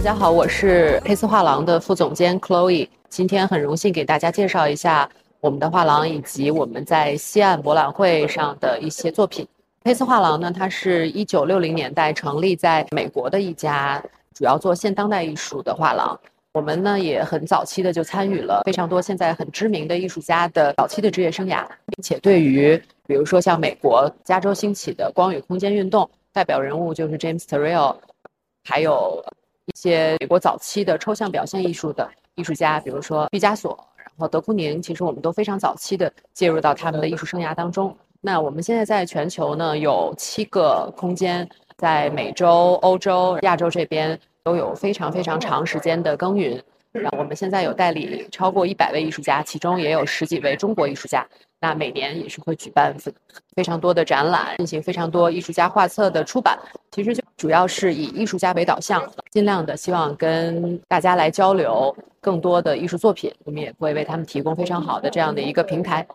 大家好，我是佩斯画廊的副总监 Chloe，今天很荣幸给大家介绍一下我们的画廊以及我们在西岸博览会上的一些作品。佩斯画廊呢，它是一九六零年代成立在美国的一家主要做现当代艺术的画廊。我们呢也很早期的就参与了非常多现在很知名的艺术家的早期的职业生涯，并且对于比如说像美国加州兴起的光与空间运动，代表人物就是 James Turrell，还有一些美国早期的抽象表现艺术的艺术家，比如说毕加索，然后德库宁，其实我们都非常早期的介入到他们的艺术生涯当中。那我们现在在全球呢有七个空间，在美洲、欧洲、亚洲这边。都有非常非常长时间的耕耘。那我们现在有代理超过一百位艺术家，其中也有十几位中国艺术家。那每年也是会举办非常多的展览，进行非常多艺术家画册的出版。其实就主要是以艺术家为导向，尽量的希望跟大家来交流更多的艺术作品。我们也会为他们提供非常好的这样的一个平台。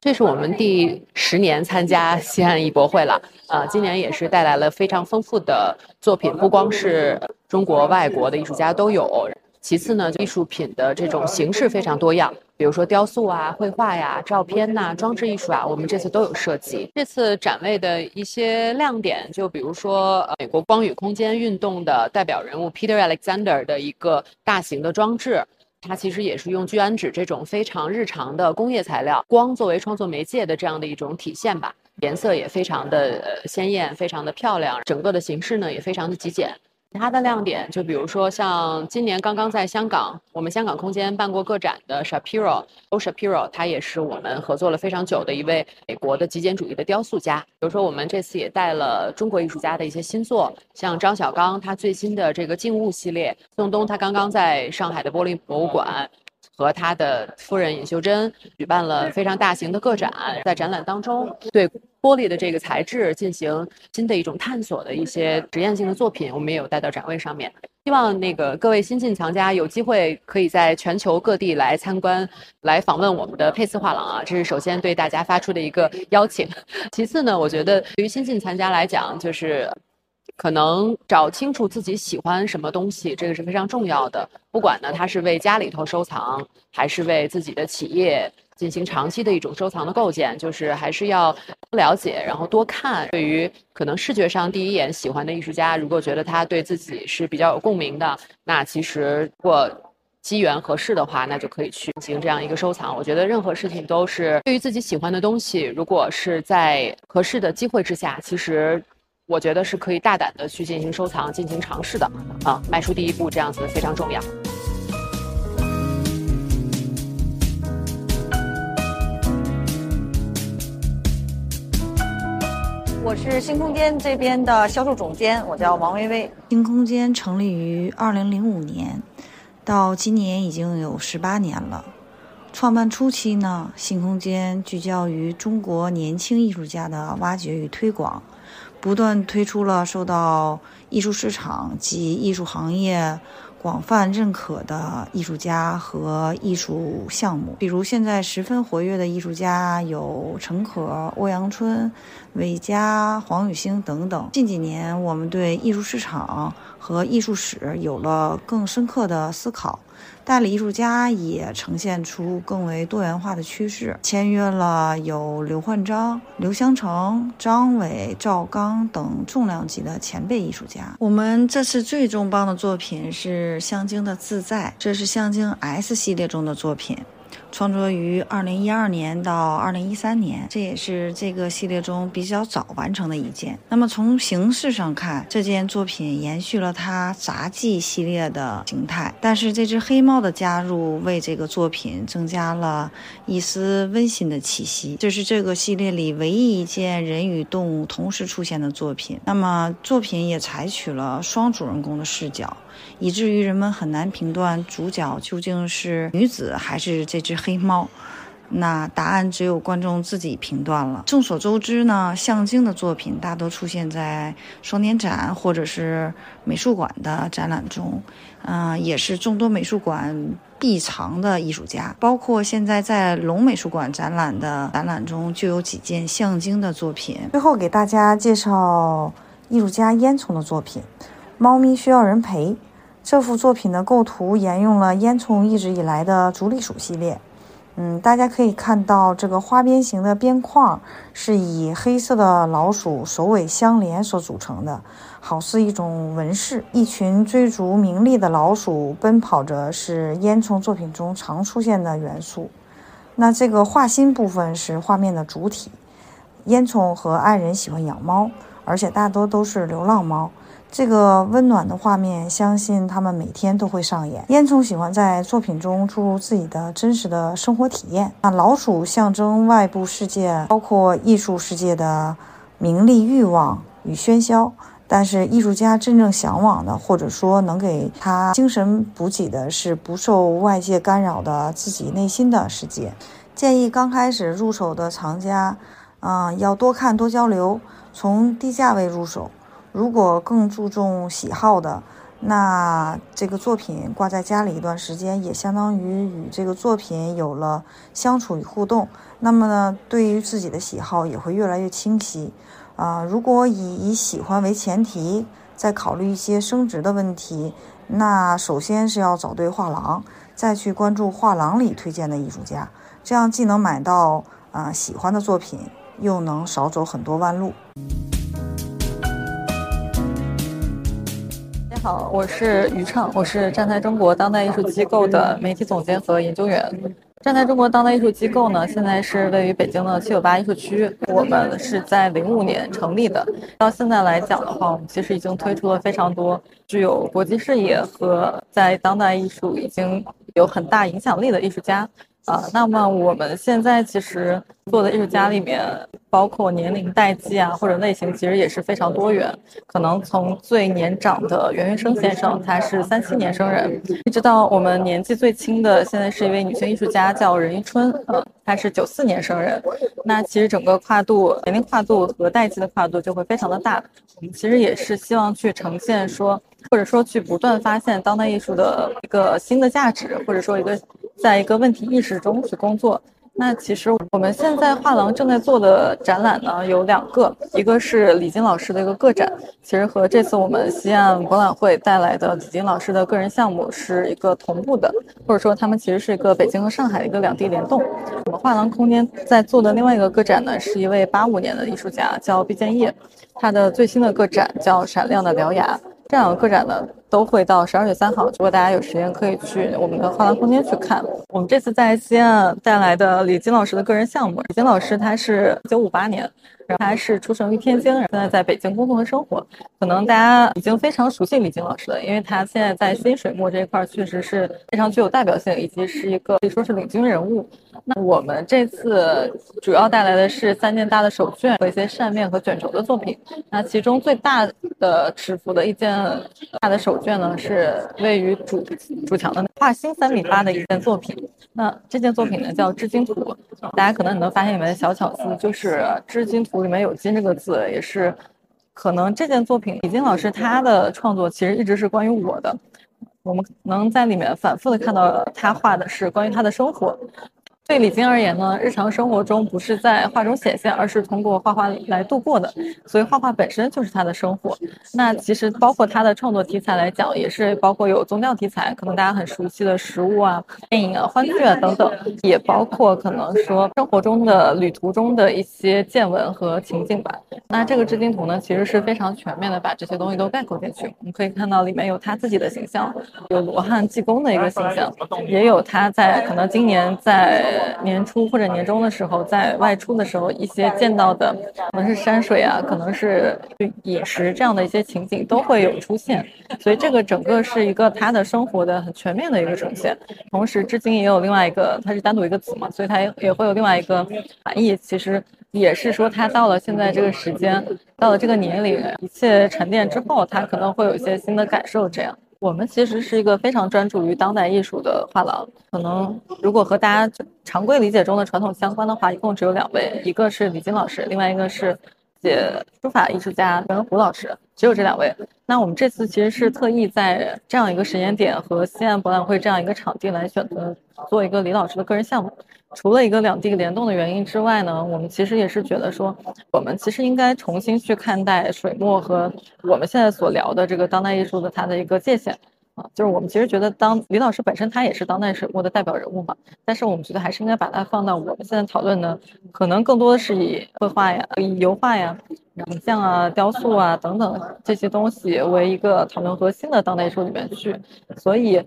这是我们第十年参加西安艺博会了，呃，今年也是带来了非常丰富的作品，不光是中国、外国的艺术家都有。其次呢，艺术品的这种形式非常多样，比如说雕塑啊、绘画呀、照片呐、装置艺术啊，我们这次都有涉及。这次展位的一些亮点，就比如说呃美国光与空间运动的代表人物 Peter Alexander 的一个大型的装置。它其实也是用聚氨酯这种非常日常的工业材料，光作为创作媒介的这样的一种体现吧，颜色也非常的鲜艳，非常的漂亮，整个的形式呢也非常的极简。其他的亮点，就比如说像今年刚刚在香港，我们香港空间办过个展的 Shapiro，O Shapiro，他也是我们合作了非常久的一位美国的极简主义的雕塑家。比如说，我们这次也带了中国艺术家的一些新作，像张小刚他最新的这个静物系列，宋冬他刚刚在上海的玻璃博物馆。和他的夫人尹秀珍举办了非常大型的个展，在展览当中对玻璃的这个材质进行新的一种探索的一些实验性的作品，我们也有带到展位上面。希望那个各位新晋藏家有机会可以在全球各地来参观、来访问我们的佩斯画廊啊，这是首先对大家发出的一个邀请。其次呢，我觉得对于新晋藏家来讲，就是。可能找清楚自己喜欢什么东西，这个是非常重要的。不管呢，他是为家里头收藏，还是为自己的企业进行长期的一种收藏的构建，就是还是要多了解，然后多看。对于可能视觉上第一眼喜欢的艺术家，如果觉得他对自己是比较有共鸣的，那其实如果机缘合适的话，那就可以去进行这样一个收藏。我觉得任何事情都是对于自己喜欢的东西，如果是在合适的机会之下，其实。我觉得是可以大胆的去进行收藏、进行尝试的，啊，迈出第一步这样子非常重要。我是新空间这边的销售总监，我叫王薇薇。新空间成立于二零零五年，到今年已经有十八年了。创办初期呢，新空间聚焦于中国年轻艺术家的挖掘与推广。不断推出了受到艺术市场及艺术行业广泛认可的艺术家和艺术项目，比如现在十分活跃的艺术家有陈可、欧阳春、韦佳、黄雨星等等。近几年，我们对艺术市场和艺术史有了更深刻的思考。代理艺术家也呈现出更为多元化的趋势，签约了有刘焕章、刘香成、张伟、赵刚等重量级的前辈艺术家。我们这次最重磅的作品是香精的自在，这是香精 S 系列中的作品。创作于二零一二年到二零一三年，这也是这个系列中比较早完成的一件。那么从形式上看，这件作品延续了它杂技系列的形态，但是这只黑猫的加入为这个作品增加了一丝温馨的气息。这是这个系列里唯一一件人与动物同时出现的作品。那么作品也采取了双主人公的视角。以至于人们很难评断主角究竟是女子还是这只黑猫，那答案只有观众自己评断了。众所周知呢，向京的作品大多出现在双年展或者是美术馆的展览中，嗯，也是众多美术馆必藏的艺术家。包括现在在龙美术馆展览的展览中，就有几件向京的作品。最后给大家介绍艺术家烟囱的作品，《猫咪需要人陪》。这幅作品的构图沿用了烟囱一直以来的竹栗鼠系列。嗯，大家可以看到这个花边形的边框是以黑色的老鼠首尾相连所组成的，好似一种纹饰。一群追逐名利的老鼠奔跑着，是烟囱作品中常出现的元素。那这个画心部分是画面的主体。烟囱和爱人喜欢养猫，而且大多都是流浪猫。这个温暖的画面，相信他们每天都会上演。烟囱喜欢在作品中注入自己的真实的生活体验。那老鼠象征外部世界，包括艺术世界的名利欲望与喧嚣。但是艺术家真正向往的，或者说能给他精神补给的，是不受外界干扰的自己内心的世界。建议刚开始入手的藏家，嗯，要多看多交流，从低价位入手。如果更注重喜好的，那这个作品挂在家里一段时间，也相当于与这个作品有了相处与互动。那么呢，对于自己的喜好也会越来越清晰。啊，如果以以喜欢为前提，再考虑一些升值的问题，那首先是要找对画廊，再去关注画廊里推荐的艺术家，这样既能买到啊喜欢的作品，又能少走很多弯路。好，我是于畅，我是站在中国当代艺术机构的媒体总监和研究员。站在中国当代艺术机构呢，现在是位于北京的七九八艺术区。我们是在零五年成立的，到现在来讲的话，我们其实已经推出了非常多具有国际视野和在当代艺术已经有很大影响力的艺术家。啊，那么我们现在其实做的艺术家里面，包括年龄代际啊，或者类型，其实也是非常多元。可能从最年长的袁云生先生，他是三七年生人，一直到我们年纪最轻的，现在是一位女性艺术家，叫任一春，嗯，她是九四年生人。那其实整个跨度、年龄跨度和代际的跨度就会非常的大。我们其实也是希望去呈现说，或者说去不断发现当代艺术的一个新的价值，或者说一个。在一个问题意识中去工作。那其实我们现在画廊正在做的展览呢有两个，一个是李金老师的一个个展，其实和这次我们西岸博览会带来的李金老师的个人项目是一个同步的，或者说他们其实是一个北京和上海的一个两地联动。我们画廊空间在做的另外一个个展呢，是一位八五年的艺术家叫毕建业，他的最新的个展叫《闪亮的獠牙》。这两个个展呢，都会到十二月三号。如果大家有时间，可以去我们的画廊空间去看。我们这次在西安带来的李金老师的个人项目，李金老师他是一九五八年。他是出生于天津，现在在北京工作和生活。可能大家已经非常熟悉李晶老师了，因为他现在在新水墨这一块确实是非常具有代表性，以及是一个可以说是领军人物。那我们这次主要带来的是三件大的手卷和一些扇面和卷轴的作品。那其中最大的尺幅的一件大的手卷呢，是位于主主墙的画心三米八的一件作品。那这件作品呢叫《织金图》，大家可能你能发现里面的小巧思，就是《织金图》里面有“金”这个字，也是可能这件作品李金老师他的创作其实一直是关于我的，我们能在里面反复的看到他画的是关于他的生活。对李晶而言呢，日常生活中不是在画中显现，而是通过画画来度过的，所以画画本身就是他的生活。那其实包括他的创作题材来讲，也是包括有宗教题材，可能大家很熟悉的食物啊、电影啊、欢剧啊等等，也包括可能说生活中的旅途中的一些见闻和情景吧。那这个织金图呢，其实是非常全面的把这些东西都概括进去。我们可以看到里面有他自己的形象，有罗汉济公的一个形象，也有他在可能今年在。年初或者年终的时候，在外出的时候，一些见到的可能是山水啊，可能是饮食这样的一些情景都会有出现，所以这个整个是一个他的生活的很全面的一个呈现。同时，至今也有另外一个，它是单独一个词嘛，所以它也也会有另外一个含义。其实也是说，他到了现在这个时间，到了这个年龄，一切沉淀之后，他可能会有一些新的感受，这样。我们其实是一个非常专注于当代艺术的画廊。可能如果和大家常规理解中的传统相关的话，一共只有两位，一个是李金老师，另外一个是写书法艺术家袁胡老师，只有这两位。那我们这次其实是特意在这样一个时间点和西安博览会这样一个场地来选择做一个李老师的个人项目。除了一个两地联动的原因之外呢，我们其实也是觉得说，我们其实应该重新去看待水墨和我们现在所聊的这个当代艺术的它的一个界限。就是我们其实觉得，当李老师本身他也是当代水墨的代表人物嘛，但是我们觉得还是应该把它放到我们现在讨论的，可能更多的是以绘画呀、以油画呀、影像啊、雕塑啊等等这些东西为一个讨论核心的当代艺术里面去，所以。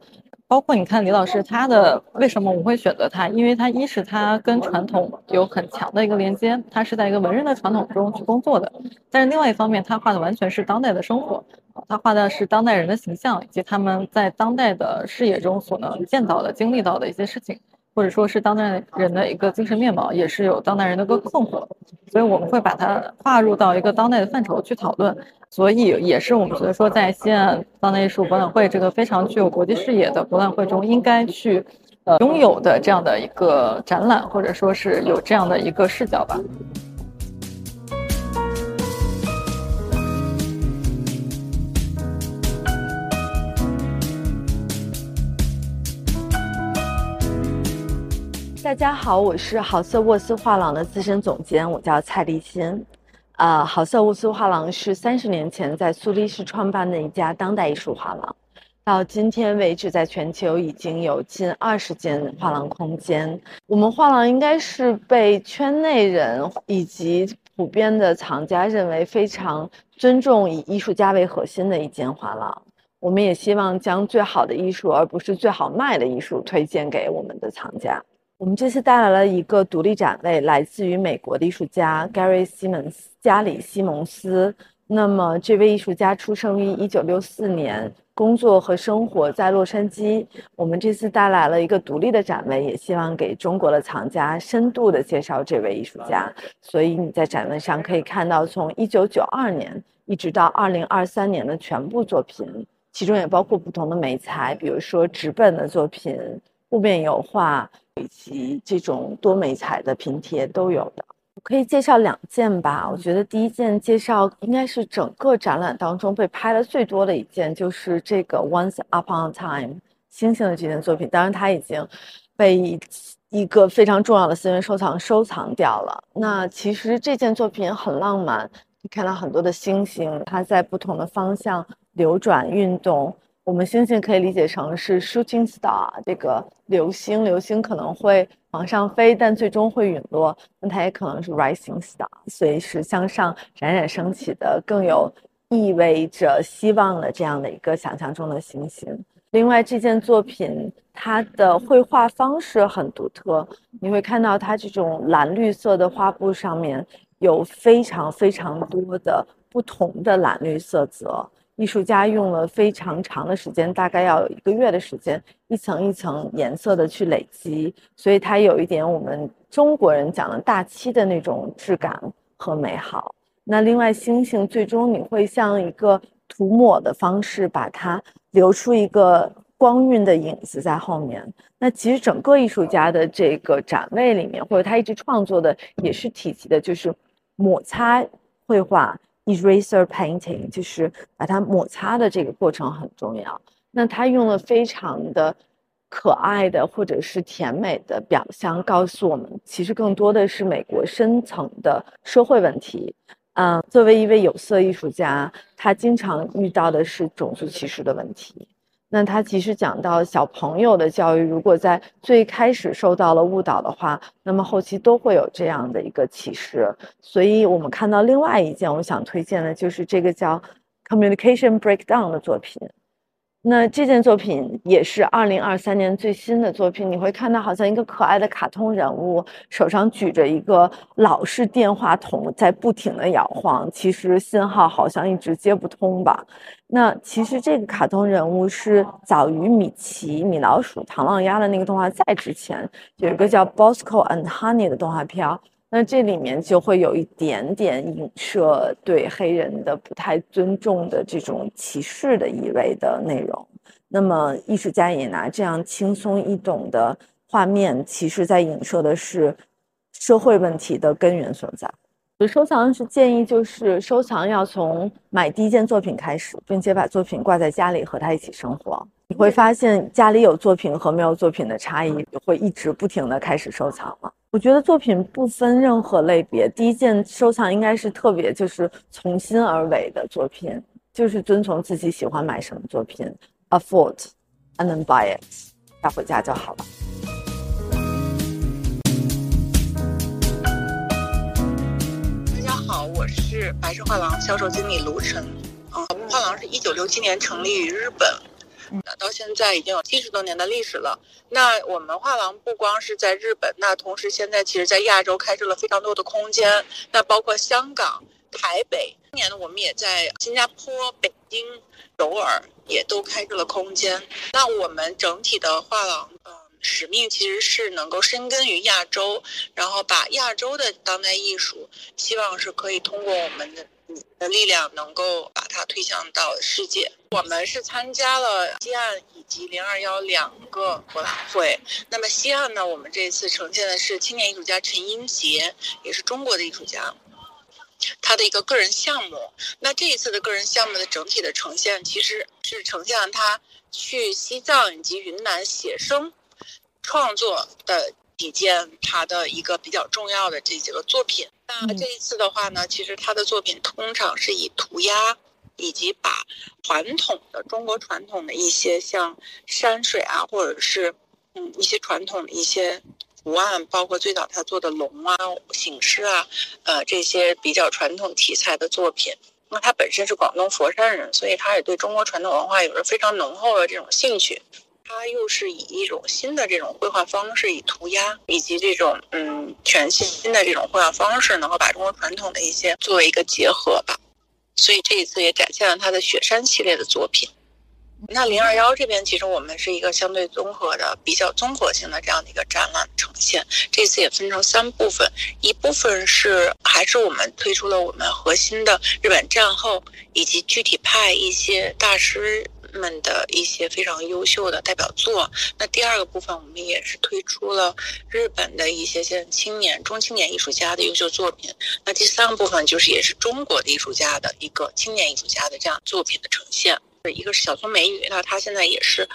包括你看李老师他的为什么我会选择他？因为他一是他跟传统有很强的一个连接，他是在一个文人的传统中去工作的。但是另外一方面，他画的完全是当代的生活，他画的是当代人的形象以及他们在当代的视野中所能见到的、经历到的一些事情。或者说是当代人的一个精神面貌，也是有当代人的一个困惑，所以我们会把它划入到一个当代的范畴去讨论。所以也是我们觉得说，在西安当代艺术博览会这个非常具有国际视野的博览会中，应该去呃拥有的这样的一个展览，或者说是有这样的一个视角吧。大家好，我是好色沃斯画廊的资深总监，我叫蔡立新。呃，好色沃斯画廊是三十年前在苏黎世创办的一家当代艺术画廊，到今天为止，在全球已经有近二十间画廊空间。我们画廊应该是被圈内人以及普遍的藏家认为非常尊重以艺术家为核心的一间画廊。我们也希望将最好的艺术，而不是最好卖的艺术，推荐给我们的藏家。我们这次带来了一个独立展位，来自于美国的艺术家 Gary Simmons 加里西蒙斯。那么，这位艺术家出生于1964年，工作和生活在洛杉矶。我们这次带来了一个独立的展位，也希望给中国的藏家深度的介绍这位艺术家。所以你在展位上可以看到，从1992年一直到2023年的全部作品，其中也包括不同的美材，比如说纸本的作品、雾面油画。以及这种多媒彩的拼贴都有的，我可以介绍两件吧。我觉得第一件介绍应该是整个展览当中被拍的最多的一件，就是这个 Once Upon a Time 星星的这件作品。当然，它已经被一个非常重要的私人收藏收藏掉了。那其实这件作品很浪漫，你看到很多的星星，它在不同的方向流转运动。我们星星可以理解成是 shooting star，这个流星，流星可能会往上飞，但最终会陨落。那它也可能是 rising star，随时向上冉冉升起的，更有意味着希望的这样的一个想象中的星星。另外，这件作品它的绘画方式很独特，你会看到它这种蓝绿色的画布上面有非常非常多的不同的蓝绿色泽。艺术家用了非常长的时间，大概要有一个月的时间，一层一层颜色的去累积，所以它有一点我们中国人讲的大漆的那种质感和美好。那另外，星星最终你会像一个涂抹的方式，把它留出一个光晕的影子在后面。那其实整个艺术家的这个展位里面，或者他一直创作的也是体积的，就是抹擦绘画。Eraser painting 就是把它抹擦的这个过程很重要。那他用了非常的可爱的或者是甜美的表象，告诉我们，其实更多的是美国深层的社会问题。嗯，作为一位有色艺术家，他经常遇到的是种族歧视的问题。那他其实讲到小朋友的教育，如果在最开始受到了误导的话，那么后期都会有这样的一个启示。所以我们看到另外一件我想推荐的就是这个叫 Communication Breakdown 的作品。那这件作品也是二零二三年最新的作品，你会看到好像一个可爱的卡通人物手上举着一个老式电话筒在不停的摇晃，其实信号好像一直接不通吧。那其实这个卡通人物是早于米奇、米老鼠、唐老鸭的那个动画再之前，有一个叫 Bosco and Honey 的动画片。那这里面就会有一点点影射对黑人的不太尊重的这种歧视的意味的内容。那么艺术家也拿这样轻松易懂的画面，其实在影射的是社会问题的根源所在。收藏是建议，就是收藏要从买第一件作品开始，并且把作品挂在家里和他一起生活。你会发现家里有作品和没有作品的差异，会一直不停的开始收藏了。我觉得作品不分任何类别，第一件收藏应该是特别就是从心而为的作品，就是遵从自己喜欢买什么作品，afford and then buy it，带回家就好了。大家好，我是白石画廊销售经理卢晨。嗯，画廊是一九六七年成立于日本，到现在已经有七十多年的历史了。那我们画廊不光是在日本，那同时现在其实在亚洲开设了非常多的空间，那包括香港、台北。今年呢，我们也在新加坡、北京、首尔也都开设了空间。那我们整体的画廊，嗯。使命其实是能够深耕于亚洲，然后把亚洲的当代艺术，希望是可以通过我们的你的力量，能够把它推向到世界。我们是参加了西岸以及零二幺两个博览会。那么西岸呢，我们这次呈现的是青年艺术家陈英杰，也是中国的艺术家，他的一个个人项目。那这一次的个人项目的整体的呈现，其实是呈现了他去西藏以及云南写生。创作的体现，他的一个比较重要的这几个作品。那这一次的话呢，其实他的作品通常是以涂鸦，以及把传统的中国传统的一些像山水啊，或者是嗯一些传统的一些图案，包括最早他做的龙啊、醒狮啊，呃这些比较传统题材的作品。那他本身是广东佛山人，所以他也对中国传统文化有着非常浓厚的这种兴趣。它又是以一种新的这种绘画方式，以涂鸦以及这种嗯全新新的这种绘画方式，能够把中国传统的一些作为一个结合吧。所以这一次也展现了他的雪山系列的作品。那零二幺这边其实我们是一个相对综合的、比较综合性的这样的一个展览呈现。这次也分成三部分，一部分是还是我们推出了我们核心的日本战后以及具体派一些大师。们的一些非常优秀的代表作。那第二个部分，我们也是推出了日本的一些些青年、中青年艺术家的优秀作品。那第三个部分，就是也是中国的艺术家的一个青年艺术家的这样作品的呈现。一个是小松美羽，那她现在也是，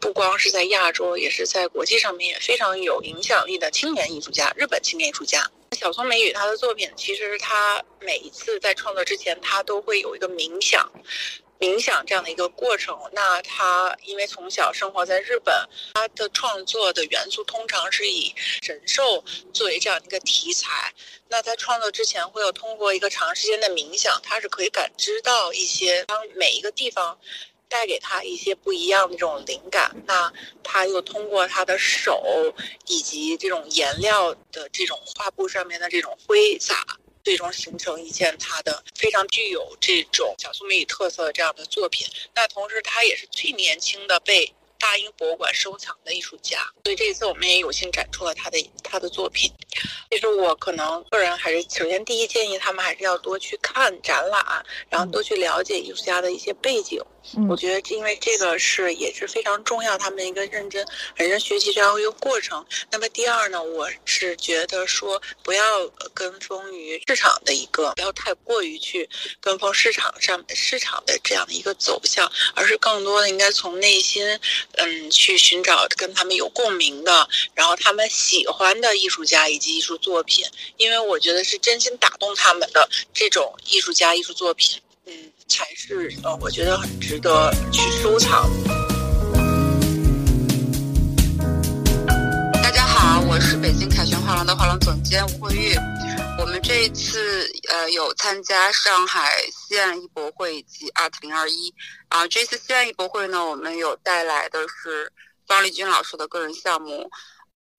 不光是在亚洲，也是在国际上面也非常有影响力的青年艺术家，日本青年艺术家。小松美羽她的作品，其实她每一次在创作之前，她都会有一个冥想。冥想这样的一个过程，那他因为从小生活在日本，他的创作的元素通常是以神兽作为这样一个题材。那在创作之前，会有通过一个长时间的冥想，他是可以感知到一些当每一个地方带给他一些不一样的这种灵感。那他又通过他的手以及这种颜料的这种画布上面的这种挥洒。最终形成一件他的非常具有这种小苏美语特色的这样的作品。那同时，他也是最年轻的被大英博物馆收藏的艺术家。所以这一次我们也有幸展出了他的他的作品。其实我可能个人还是首先第一建议他们还是要多去看展览，然后多去了解艺术家的一些背景。我觉得，因为这个是也是非常重要，他们一个认真、认真学习这样一个过程。那么第二呢，我是觉得说，不要跟风于市场的一个，不要太过于去跟风市场上市场的这样的一个走向，而是更多的应该从内心，嗯，去寻找跟他们有共鸣的，然后他们喜欢的艺术家以及艺术作品，因为我觉得是真心打动他们的这种艺术家、艺术作品。嗯，才是呃，我觉得很值得去收藏。大家好，我是北京凯旋画廊的画廊总监吴慧玉。我们这一次呃有参加上海西岸艺博会以及 Art 零二一啊，这次西岸艺博会呢，我们有带来的是方丽君老师的个人项目，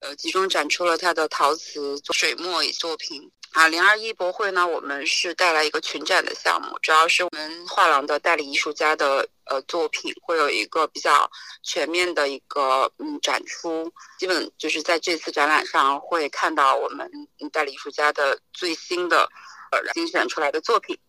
呃，集中展出了他的陶瓷水墨作品。啊，零二一博会呢，我们是带来一个群展的项目，主要是我们画廊的代理艺术家的呃作品，会有一个比较全面的一个嗯展出，基本就是在这次展览上会看到我们代理艺术家的最新的呃精选出来的作品。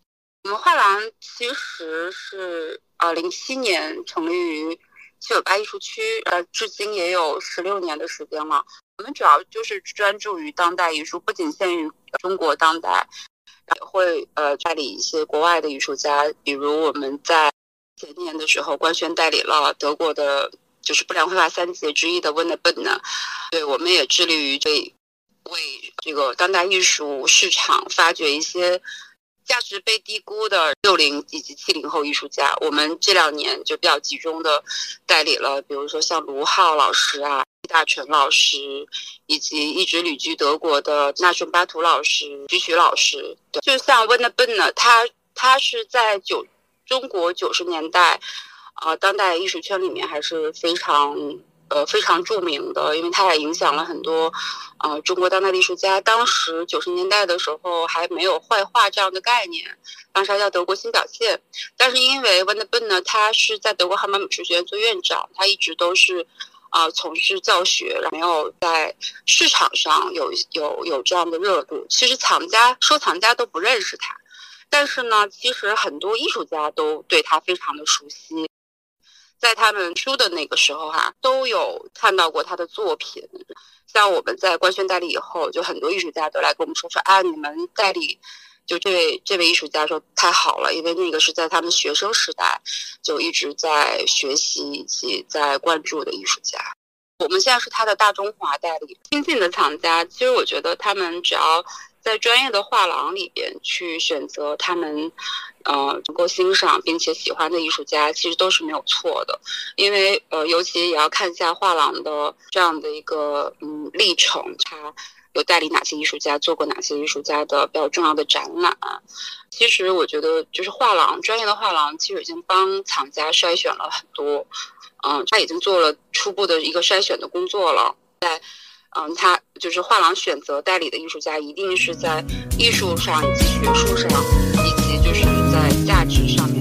我们画廊其实是呃零七年成立于七九八艺术区，呃，至今也有十六年的时间了。我们主要就是专注于当代艺术，不仅限于中国当代，也会呃代理一些国外的艺术家。比如我们在前年的时候官宣代理了德国的，就是不良绘画三杰之一的温德本呢。对，我们也致力于为为这个当代艺术市场发掘一些价值被低估的六零以及七零后艺术家，我们这两年就比较集中的代理了，比如说像卢浩老师啊、大成老师，以及一直旅居德国的纳什巴图老师、徐徐老师。就像温德本呢，他他是在九中国九十年代，啊，当代艺术圈里面还是非常。呃，非常著名的，因为他也影响了很多，呃，中国当代艺术家。当时九十年代的时候还没有坏画这样的概念，当时还叫德国新表现。但是因为 Van de Ben 呢，他是在德国汉堡美术学院做院长，他一直都是，啊，从事教学，没有在市场上有有有这样的热度。其实藏家、收藏家都不认识他，但是呢，其实很多艺术家都对他非常的熟悉。在他们出的那个时候哈，都有看到过他的作品。像我们在官宣代理以后，就很多艺术家都来跟我们说说啊，你们代理就这位这位艺术家说太好了，因为那个是在他们学生时代就一直在学习以及在关注的艺术家。我们现在是他的大中华代理，新进的藏家，其实我觉得他们只要。在专业的画廊里边去选择他们，呃，能够欣赏并且喜欢的艺术家，其实都是没有错的。因为，呃，尤其也要看一下画廊的这样的一个嗯历程，他有代理哪些艺术家，做过哪些艺术家的比较重要的展览。其实，我觉得就是画廊专业的画廊，其实已经帮藏家筛选了很多，嗯，他已经做了初步的一个筛选的工作了，在。嗯，他就是画廊选择代理的艺术家，一定是在艺术上以及学术上，以及就是在价值上。